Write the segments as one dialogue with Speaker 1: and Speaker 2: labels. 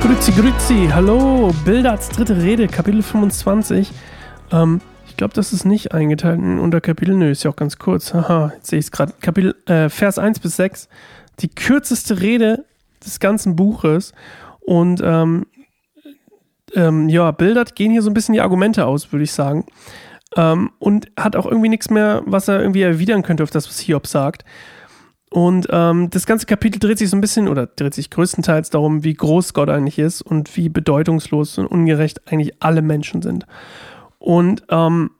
Speaker 1: Grüezi, grüezi, hallo, Bildards dritte Rede, Kapitel 25. Ähm, ich glaube, das ist nicht eingeteilt in Unterkapitel, nö, ist ja auch ganz kurz. Haha, jetzt sehe ich es gerade. Kapitel, äh, Vers 1 bis 6, die kürzeste Rede des ganzen Buches. Und ähm, ähm, ja, Bildert gehen hier so ein bisschen die Argumente aus, würde ich sagen. Ähm, und hat auch irgendwie nichts mehr, was er irgendwie erwidern könnte auf das, was Hiob sagt. Und ähm, das ganze Kapitel dreht sich so ein bisschen oder dreht sich größtenteils darum, wie groß Gott eigentlich ist und wie bedeutungslos und ungerecht eigentlich alle Menschen sind. Und ähm,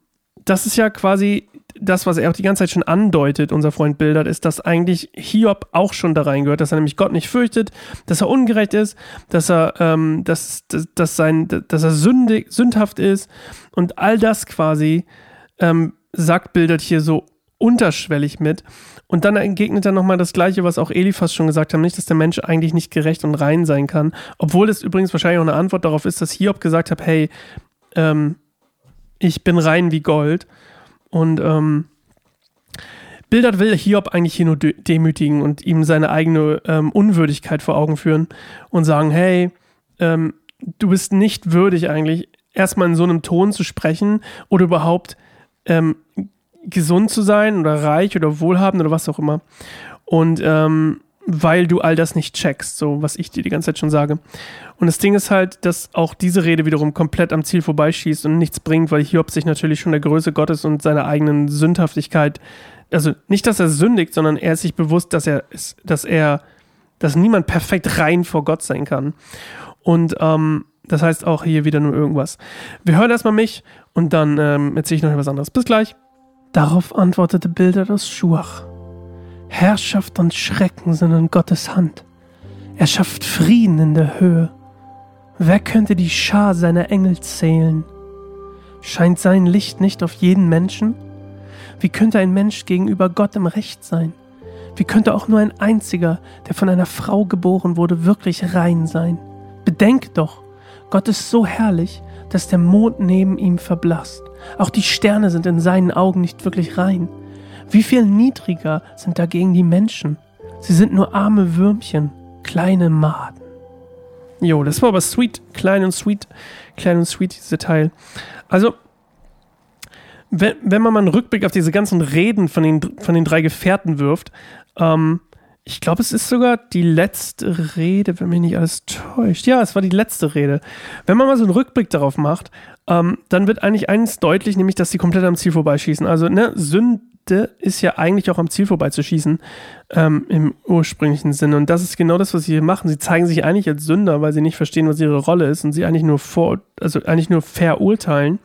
Speaker 1: das ist ja quasi das, was er auch die ganze Zeit schon andeutet, unser Freund Bildert, ist, dass eigentlich Hiob auch schon da reingehört, dass er nämlich Gott nicht fürchtet, dass er ungerecht ist, dass er, ähm, dass, dass, dass, sein, dass er sündig, sündhaft ist und all das quasi ähm, sagt Bildert hier so unterschwellig mit. Und dann entgegnet er nochmal das Gleiche, was auch Eliphas schon gesagt hat, nicht, dass der Mensch eigentlich nicht gerecht und rein sein kann. Obwohl es übrigens wahrscheinlich auch eine Antwort darauf ist, dass Hiob gesagt hat, hey, ähm, ich bin rein wie Gold. Und ähm, Bildert will Hiob eigentlich hier nur demütigen und ihm seine eigene ähm, Unwürdigkeit vor Augen führen und sagen, hey, ähm, du bist nicht würdig eigentlich, erstmal in so einem Ton zu sprechen oder überhaupt ähm, gesund zu sein oder reich oder wohlhabend oder was auch immer. Und ähm, weil du all das nicht checkst, so was ich dir die ganze Zeit schon sage. Und das Ding ist halt, dass auch diese Rede wiederum komplett am Ziel vorbeischießt und nichts bringt, weil Hiob sich natürlich schon der Größe Gottes und seiner eigenen Sündhaftigkeit, also nicht, dass er sündigt, sondern er ist sich bewusst, dass er ist, dass er, dass niemand perfekt rein vor Gott sein kann. Und ähm, das heißt auch hier wieder nur irgendwas. Wir hören erstmal mich und dann ähm, erzähle ich noch etwas anderes. Bis gleich. Darauf antwortete Bilder das Schuach. Herrschaft und Schrecken sind in Gottes Hand. Er schafft Frieden in der Höhe. Wer könnte die Schar seiner Engel zählen? Scheint sein Licht nicht auf jeden Menschen? Wie könnte ein Mensch gegenüber Gott im Recht sein? Wie könnte auch nur ein einziger, der von einer Frau geboren wurde, wirklich rein sein? Bedenk doch, Gott ist so herrlich, dass der Mond neben ihm verblasst. Auch die Sterne sind in seinen Augen nicht wirklich rein. Wie viel niedriger sind dagegen die Menschen? Sie sind nur arme Würmchen, kleine Maden. Jo, das war aber sweet, klein und sweet, klein und sweet, dieser Teil. Also, wenn, wenn man mal einen Rückblick auf diese ganzen Reden von den, von den drei Gefährten wirft, ähm, ich glaube, es ist sogar die letzte Rede, wenn mich nicht alles täuscht. Ja, es war die letzte Rede. Wenn man mal so einen Rückblick darauf macht, ähm, dann wird eigentlich eins deutlich, nämlich, dass sie komplett am Ziel vorbeischießen. Also, ne, Sünde ist ja eigentlich auch am Ziel vorbeizuschießen, ähm, im ursprünglichen Sinne. Und das ist genau das, was sie hier machen. Sie zeigen sich eigentlich als Sünder, weil sie nicht verstehen, was ihre Rolle ist und sie eigentlich nur vor, also eigentlich nur verurteilen.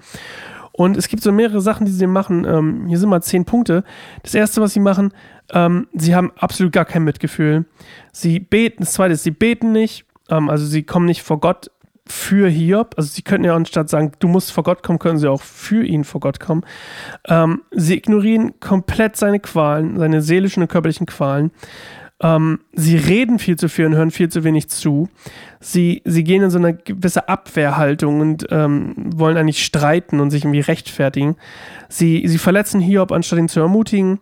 Speaker 1: Und es gibt so mehrere Sachen, die sie machen. Ähm, hier sind mal zehn Punkte. Das erste, was sie machen, ähm, sie haben absolut gar kein Mitgefühl. Sie beten, das zweite ist, sie beten nicht. Ähm, also sie kommen nicht vor Gott für Hiob. Also sie könnten ja anstatt sagen, du musst vor Gott kommen, können sie auch für ihn vor Gott kommen. Ähm, sie ignorieren komplett seine Qualen, seine seelischen und körperlichen Qualen. Ähm, sie reden viel zu viel und hören viel zu wenig zu. Sie, sie gehen in so eine gewisse Abwehrhaltung und ähm, wollen eigentlich streiten und sich irgendwie rechtfertigen. Sie, sie verletzen Hiob, anstatt ihn zu ermutigen.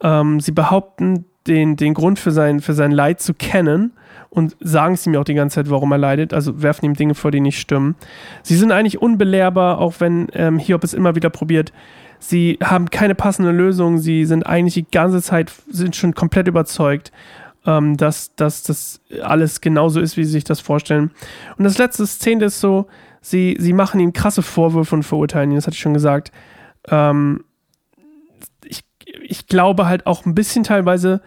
Speaker 1: Ähm, sie behaupten, den, den Grund für sein, für sein Leid zu kennen und sagen es ihm auch die ganze Zeit, warum er leidet, also werfen ihm Dinge vor, die nicht stimmen. Sie sind eigentlich unbelehrbar, auch wenn ähm, Hiob es immer wieder probiert. Sie haben keine passende Lösung, sie sind eigentlich die ganze Zeit, sind schon komplett überzeugt, ähm, dass, dass das alles genauso ist, wie sie sich das vorstellen. Und das letzte Szene ist so, sie, sie machen ihm krasse Vorwürfe und verurteilen ihn, das hatte ich schon gesagt. Ähm, ich, glaube halt auch ein bisschen teilweise,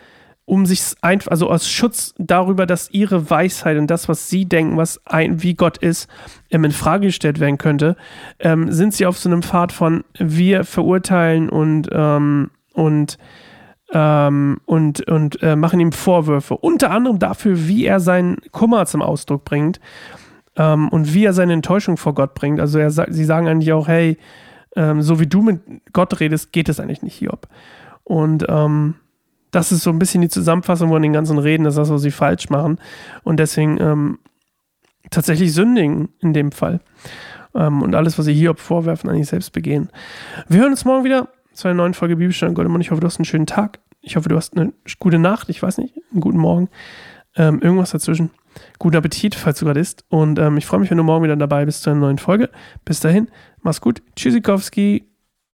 Speaker 1: um sich einfach, also aus Schutz darüber, dass ihre Weisheit und das, was sie denken, was ein, wie Gott ist, ähm, in Frage gestellt werden könnte, ähm, sind sie auf so einem Pfad von wir verurteilen und, ähm, und ähm, und, und äh, machen ihm Vorwürfe. Unter anderem dafür, wie er seinen Kummer zum Ausdruck bringt ähm, und wie er seine Enttäuschung vor Gott bringt. Also er, sie sagen eigentlich auch, hey, ähm, so wie du mit Gott redest, geht es eigentlich nicht, Hiob. Und ähm, das ist so ein bisschen die Zusammenfassung von den ganzen Reden, das ist das, was sie falsch machen. Und deswegen ähm, tatsächlich sündigen in dem Fall. Ähm, und alles, was sie Hiob vorwerfen, eigentlich selbst begehen. Wir hören uns morgen wieder zu einer neuen Folge Bibelstunde Goldemund. Ich hoffe, du hast einen schönen Tag. Ich hoffe, du hast eine gute Nacht. Ich weiß nicht, einen guten Morgen. Ähm, irgendwas dazwischen. Guten Appetit, falls du gerade isst. Und ähm, ich freue mich, wenn du morgen wieder dabei bist zu einer neuen Folge. Bis dahin, mach's gut. Tschüssikowski.